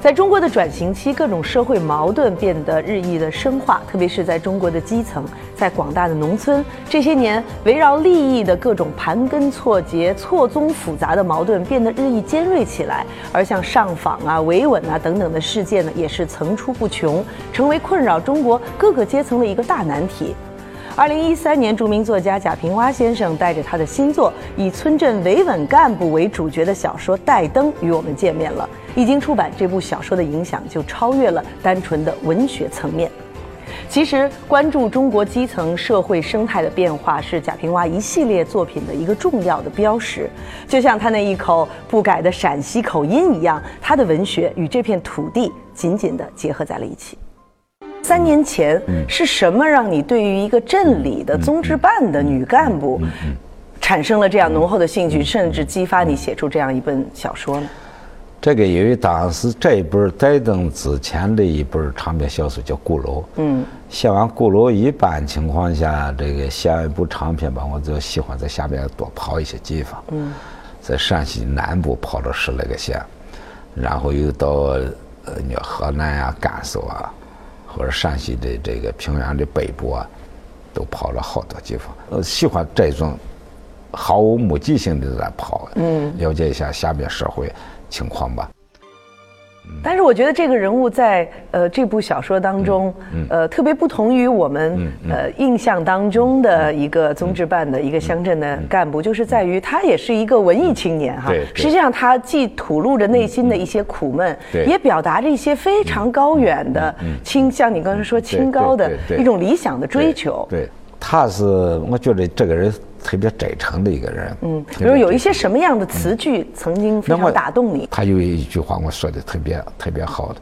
在中国的转型期，各种社会矛盾变得日益的深化，特别是在中国的基层，在广大的农村，这些年围绕利益的各种盘根错节、错综复杂的矛盾变得日益尖锐起来，而像上访啊、维稳啊等等的事件呢，也是层出不穷，成为困扰中国各个阶层的一个大难题。二零一三年，著名作家贾平凹先生带着他的新作以村镇维稳干部为主角的小说《带灯》与我们见面了。一经出版，这部小说的影响就超越了单纯的文学层面。其实，关注中国基层社会生态的变化是贾平凹一系列作品的一个重要的标识。就像他那一口不改的陕西口音一样，他的文学与这片土地紧紧地结合在了一起。三年前是什么让你对于一个镇里的综治办的女干部产生了这样浓厚的兴趣，甚至激发你写出这样一本小说呢？这个因为当时这一本《带灯》之前的一本长篇小说叫《鼓楼》，嗯，写完《鼓楼》，一般情况下，这个写完一部长篇吧，我就喜欢在下边多跑一些地方，嗯，在陕西南部跑了十来个县，然后又到呃，你河南啊、甘肃啊，或者陕西的这个平原的北部啊，都跑了好多地方。呃，喜欢这种毫无目的性的在跑，嗯，了解一下下面社会。情况吧，但是我觉得这个人物在呃这部小说当中，呃特别不同于我们呃印象当中的一个综治办的一个乡镇的干部，就是在于他也是一个文艺青年哈。实际上他既吐露着内心的一些苦闷，也表达着一些非常高远的清，像你刚才说清高的一种理想的追求。对，他是我觉得这个人。特别真诚的一个人，嗯，比如有一些什么样的词句曾经非常打动你？他有一句话我说的特别特别好的，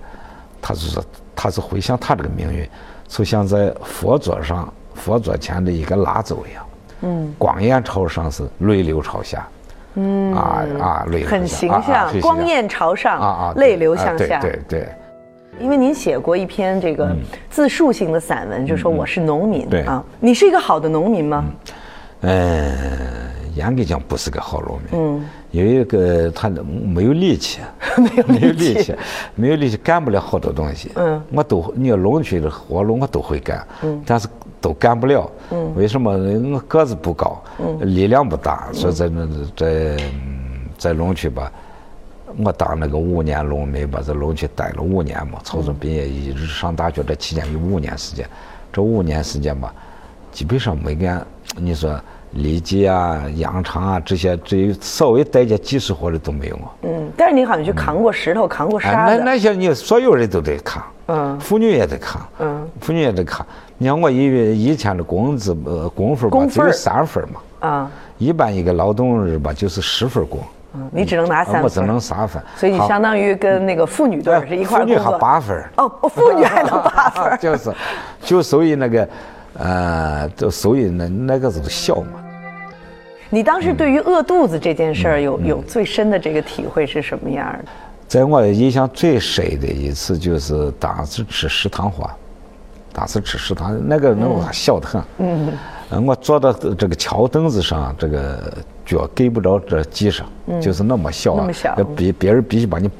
他是说他是回想他这个命运，就像在佛座上佛座前的一个蜡烛一样，嗯，光焰朝上是泪流朝下，嗯。啊啊泪很形象，光焰朝上啊啊泪流向下，对对。因为您写过一篇这个自述性的散文，就说我是农民，对啊，你是一个好的农民吗？嗯，严格讲不是个好农民。嗯，有一个他没有力气，没有没有力气，没有力气干不了好多东西。嗯，我都你要农区的活路我都会干，嗯，但是都干不了。嗯，为什么？我个子不高，嗯，力量不大，所以在那在在农区吧，我当那个五年农民把这农区待了五年嘛，初中毕业一直上大学，这期间有五年时间，这五年时间吧，基本上没干。你说里脊啊、羊肠啊这些，只有稍微带点技术活的都没有啊。嗯，但是你好像去扛过石头、扛过沙子。那那些你所有人都得扛，嗯，妇女也得扛，嗯，妇女也得扛。你像我以为以前的工资呃工分吧只有三分嘛，啊，一般一个劳动日吧就是十分工。嗯，你只能拿三分。我只能三分。所以你相当于跟那个妇女队是一块儿妇女还八分。哦，妇女还能八分。就是，就属于那个。呃，就所以那那个时候笑嘛。你当时对于饿肚子这件事儿有有最深的这个体会是什么样的？在我印象最深的一次就是当时吃食堂花，当时吃食堂那个那我笑得很。嗯。我坐到这个桥凳子上，这个脚给不着这地上，就是那么小啊。那么小。别别人必须把你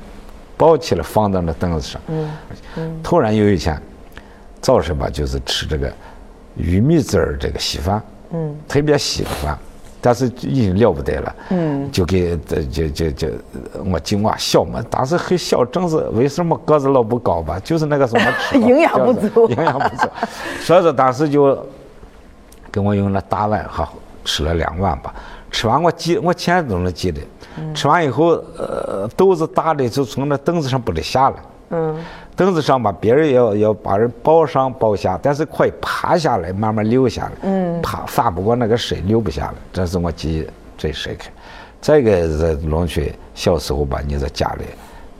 抱起来放到那凳子上。嗯。突然有一天，早上吧，就是吃这个。玉米汁儿这个稀饭，嗯，特别稀的饭，但是已经了不得了，嗯，就给就就就我今晚小嘛，当时很小，正是为什么个子老不高吧，就是那个什么吃 营养不足，营养不足，所以说当时就给我用那大碗哈吃了两碗吧，吃完我记我现在都能记得，吃完以后呃肚子大的就从那凳子上不得下来，嗯。凳子上吧，别人要要把人抱上抱下，但是可以爬下来慢慢溜下来。嗯，爬翻不过那个水，溜不下来。这是我记忆最深刻。再一个在农村小时候吧，你在家里，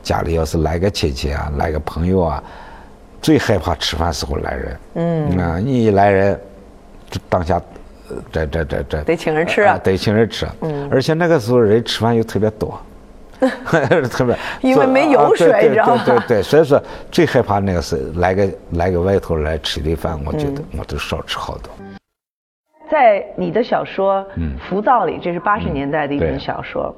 家里要是来个亲戚啊，来个朋友啊，最害怕吃饭时候来人。嗯，啊，你一来人，当下，这这这这得请人吃啊，得请人吃。嗯，而且那个时候人吃饭又特别多。特别，因为没油水，你知道吗？对对对，所以说最害怕那个是来个来个外头来吃的饭，我觉得我都少吃好多。在你的小说《浮躁》里，这是八十年代的一本小说，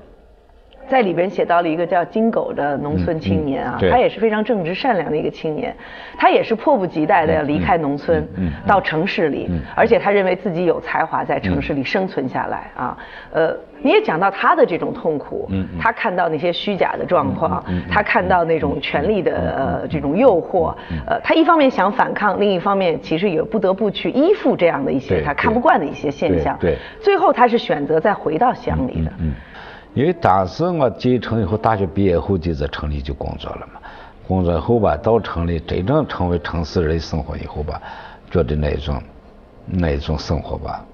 在里边写到了一个叫金狗的农村青年啊，他也是非常正直善良的一个青年，他也是迫不及待的要离开农村，到城市里，而且他认为自己有才华，在城市里生存下来啊。呃，你也讲到他的这种痛苦，他看到那些虚假的状况，他看到那种权力的呃这种诱惑，呃，他一方面想反抗，另一方面其实也不得不去依附这样的一些他看不惯的一些现象。对，最后他是选择再回到乡里的。因为当时我进城以后，大学毕业后就在城里就工作了嘛。工作后吧，到城里真正成为城市人生活以后吧，觉得那种那种生活吧，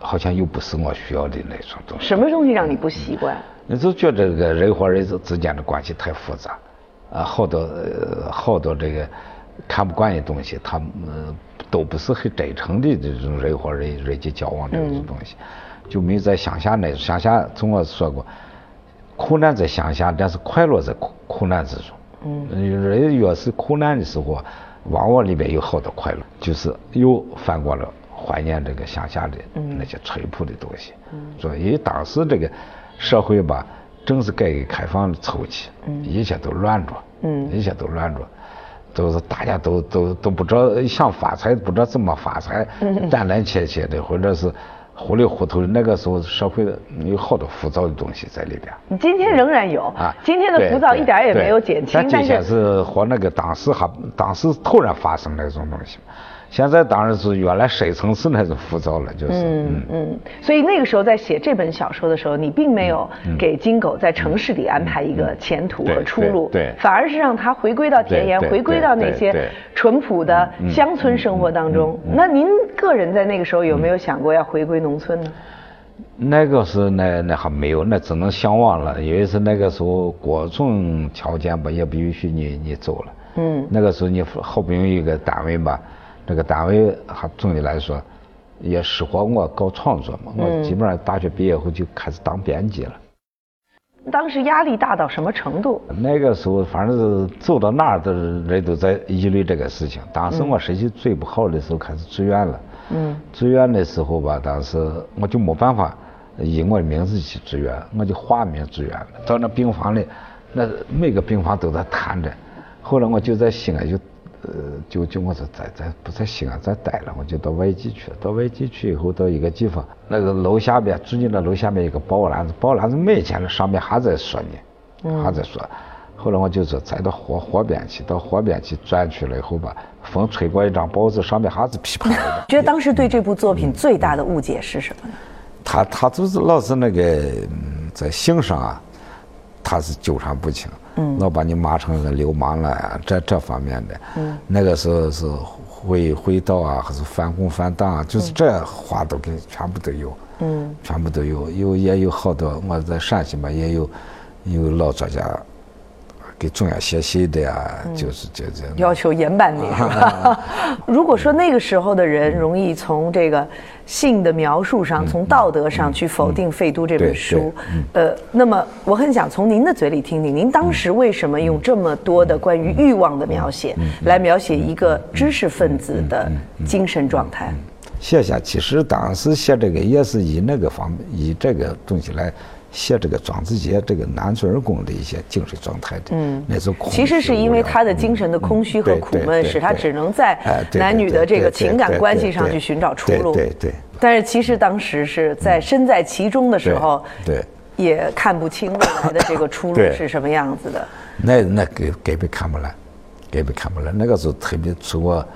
好像又不是我需要的那种东西。什么东西让你不习惯？你就觉得这个人和人之之间的关系太复杂，啊，好多好多这个看不惯的东西，他们都不是很真诚的这种人和人人际交往这种东西。就没在乡下那乡下，从我说过，苦难在乡下，但是快乐在苦苦难之中。嗯，人越是苦难的时候，往往里面有好多快乐，就是又翻过了怀念这个乡下的那些淳朴的东西。嗯，所以当时这个社会吧，正是改革开放的初期，一切都乱着，嗯，一切都乱着，都是大家都都都不知道想发财，不知道怎么发财，胆胆怯怯的，或者是。糊里糊涂的，那个时候社会有好多浮躁的东西在里边。你今天仍然有啊，今天的浮躁一点也没有减轻。但这些是和那个当时还当时突然发生那种东西。现在当然是原来深层次那种浮躁了，就是。嗯嗯。所以那个时候在写这本小说的时候，你并没有给金狗在城市里安排一个前途和出路，对，反而是让他回归到田园，回归到那些淳朴的乡村生活当中。那您个人在那个时候有没有想过要回归农村呢？那个是那那还没有，那只能向往了，因为是那个时候各种条件吧也不允许你你走了。嗯。那个时候你好不容易一个单位吧。这个单位还总的来说也适合我搞创作嘛。我基本上大学毕业后就开始当编辑了。当时压力大到什么程度？那个时候，反正是走到哪儿的人都在议论这个事情。当时我身体最不好的时候，开始住院了。嗯。住院的时候吧，当时我就没办法以我的名字去住院，我就化名住院了。到那病房里，那每个病房都在谈着。后来我就在西安就。呃，就就我说在在不在西安再待了，我就到外地去了。到外地去以后，到一个地方，那个楼下面住进了楼下面一个报栏子，报栏子没钱了，上面还在说呢，还在说。后来我就说再到河河边去，到河边去转去了以后吧，风吹过一张报纸，上面还是噼啪的。觉得当时对这部作品最大的误解是什么呢？他他就是老是那个在性上啊，他是纠缠不清。老把你骂成个流氓了呀，这这方面的，那个时候是会会道啊，还是反共反党啊，就是这话都跟全部都有，嗯，全部都有，有也有好多，我在陕西嘛也有，有老作家。给重要学习的呀，就是这这要求严办你。如果说那个时候的人容易从这个性的描述上，从道德上去否定《废都》这本书，呃，那么我很想从您的嘴里听听，您当时为什么用这么多的关于欲望的描写来描写一个知识分子的精神状态？写下，其实当时写这个也是以那个方以这个东西来。写这个庄子杰这个男主人公的一些精神状态的，嗯，那种其实是因为他的精神的空虚和苦闷，使他只能在男女的这个情感关系上去寻找出路。对对。但是其实当时是在身在其中的时候，对，也看不清未来的这个出路是什么样子的。那那根根本看不来，根本看不来。那个时候特别出我，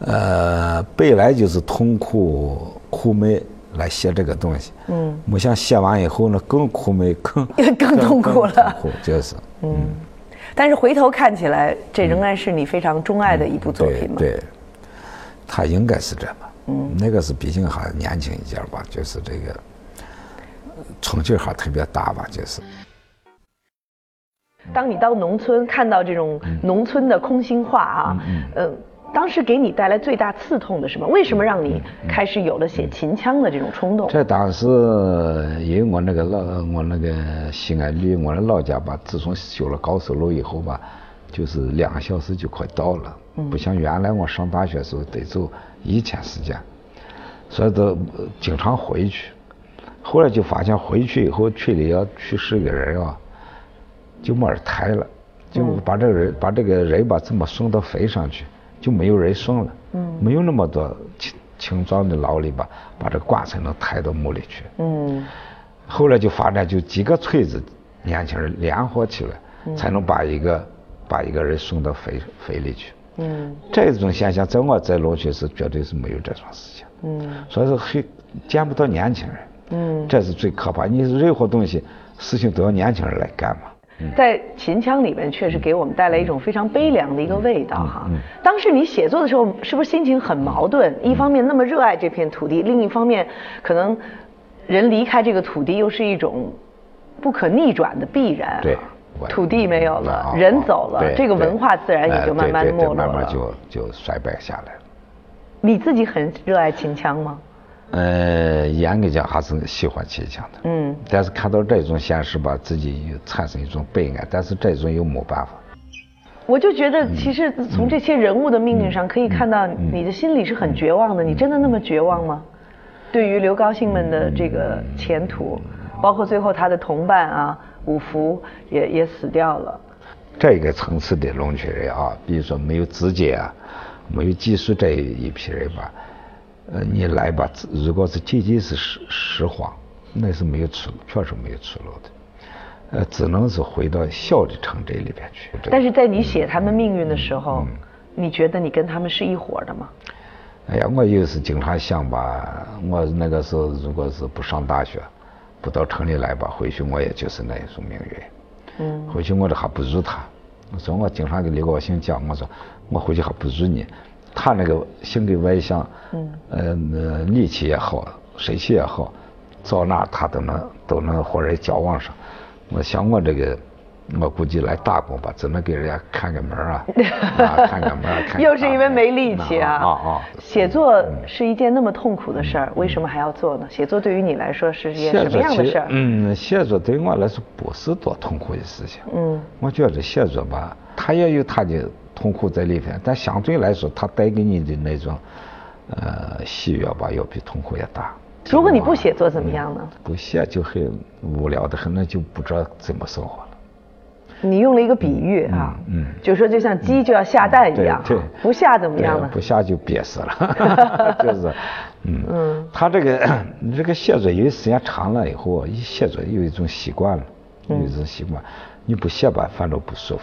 呃，本来就是痛苦苦闷。来写这个东西，嗯，没想写完以后呢，更苦闷，更 更痛苦了，就是，嗯，但是回头看起来，这仍然是你非常钟爱的一部作品嘛？对，他应该是这吧？嗯，那个是毕竟还年轻一点吧，就是这个冲劲还特别大吧，就是。当你到农村看到这种农村的空心化啊，嗯。当时给你带来最大刺痛的是什么？为什么让你开始有了写秦腔的这种冲动？这当时因为我那个老我那个西安离我的老家吧，自从修了高速路以后吧，就是两个小时就快到了，不像原来我上大学时候得走一天时间，所以都经常回去。后来就发现回去以后，村里要去世个人啊，就没人抬了，就把这个人把这个人吧这么送到坟上去，就没有人送了，嗯，没有那么多青青壮的劳力吧，把这个棺材能抬到墓里去，嗯，后来就发展就几个村子年轻人联合起来，才能把一个把一个人送到坟坟里去，嗯，这种现象在我在龙泉是绝对是没有这种事情，嗯，所以说很见不到年轻人。嗯，这是最可怕。你任何东西，事情都要年轻人来干嘛。在秦腔里面，确实给我们带来一种非常悲凉的一个味道哈。当时你写作的时候，是不是心情很矛盾？一方面那么热爱这片土地，另一方面，可能人离开这个土地又是一种不可逆转的必然。对，土地没有了，人走了，这个文化自然也就慢慢没落了，慢慢就就衰败下来了。你自己很热爱秦腔吗？呃，严格讲还是喜欢秦腔的。嗯。但是看到这种现实吧，自己又产生一种悲哀。但是这种又没办法。我就觉得，其实从这些人物的命运上可以看到，你的心里是很绝望的。你真的那么绝望吗？对于刘高兴们的这个前途，包括最后他的同伴啊，五福也也死掉了。这个层次的龙泉人啊，比如说没有资金啊，没有技术这一批人吧。呃，你来吧，如果是仅仅是实实话，那是没有出路，确实没有出路的。呃，只能是回到小的城镇里边去。但是在你写他们命运的时候，你觉得你跟他们是一伙的吗？哎呀，我也是经常想吧，我那个时候如果是不上大学，不到城里来吧，回去我也就是那一种命运。嗯。回去我这还不如他。我说我经常跟李高兴讲，我说我回去还不如你。他那个性格外向，嗯，呃，那力气也好，水气也好，到哪他都能都能和人交往上。我想我这个，我估计来打工吧，只能给人家看个门 啊，看个门。又是因为没力气啊！啊啊！写作是一件那么痛苦的事儿，为什么还要做呢？写作对于你来说是一件什么样的事儿？嗯，写作对我来说不是多痛苦的事情。嗯，我觉得写作吧，它也有它的。痛苦在里边，但相对来说，它带给你的那种，呃，喜悦吧，要比痛苦要大。如果你不写作怎么样呢？不写就很无聊的很，那就不知道怎么生活了。你用了一个比喻啊，嗯，就说就像鸡就要下蛋一样，对，不下怎么样呢？不下就憋死了，就是，嗯嗯，他这个你这个写作，因为时间长了以后，一写作有一种习惯了，有一种习惯，你不写吧，反正不舒服。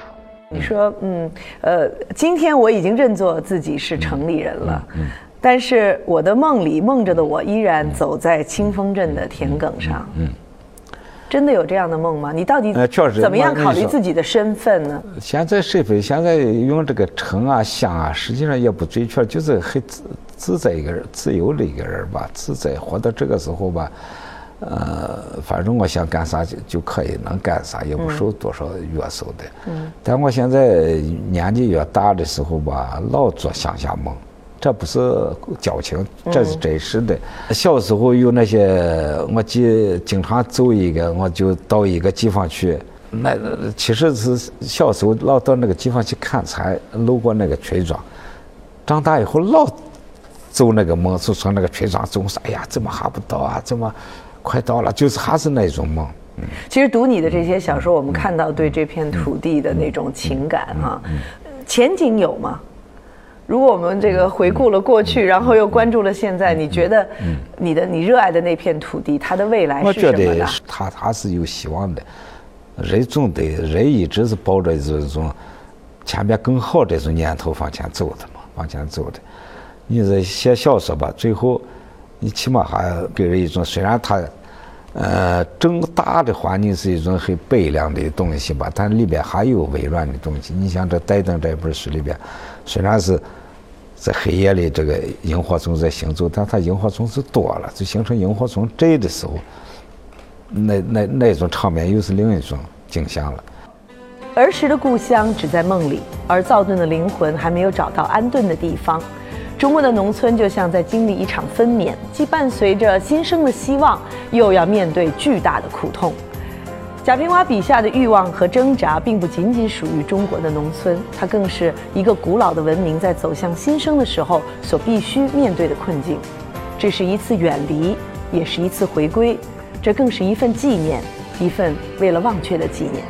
你说，嗯，呃，今天我已经认作自己是城里人了，嗯但是我的梦里梦着的我依然走在清风镇的田埂上。嗯，真的有这样的梦吗？你到底怎么样考虑自己的身份呢？现在身份现在用这个城啊乡啊，实际上也不准确，就是很自自在一个人，自由的一个人吧，自在活到这个时候吧。呃，反正我想干啥就就可以能干啥，也不受多少约束的。嗯。但我现在年纪越大的时候吧，老做乡下梦，这不是矫情，这是真实的。小时候有那些，我记经常走一个，我就到一个地方去。那其实是小时候老到那个地方去看菜，路过那个村庄。长大以后老走那个梦，就从那个村庄走，哎呀，怎么还不到啊？怎么？快到了，就是还是那种梦。嗯，其实读你的这些小说，我们看到对这片土地的那种情感哈，前景有吗？如果我们这个回顾了过去，然后又关注了现在，你觉得你的你热爱的那片土地，它的未来是什么的？我觉得它它是有希望的。人总得人一直是抱着这种前面更好这种念头往前走的嘛，往前走的。你这写小说吧，最后。你起码还给人一种，虽然它，呃，整大的环境是一种很悲凉的东西吧，但里边还有微软的东西。你像这《戴登》这本书里边，虽然是在黑夜里这个萤火虫在行走，但它萤火虫是多了，就形成萤火虫阵的时候，那那那种场面又是另一种景象了。儿时的故乡只在梦里，而躁动的灵魂还没有找到安顿的地方。中国的农村就像在经历一场分娩，既伴随着新生的希望，又要面对巨大的苦痛。贾平凹笔下的欲望和挣扎，并不仅仅属于中国的农村，它更是一个古老的文明在走向新生的时候所必须面对的困境。这是一次远离，也是一次回归。这更是一份纪念，一份为了忘却的纪念。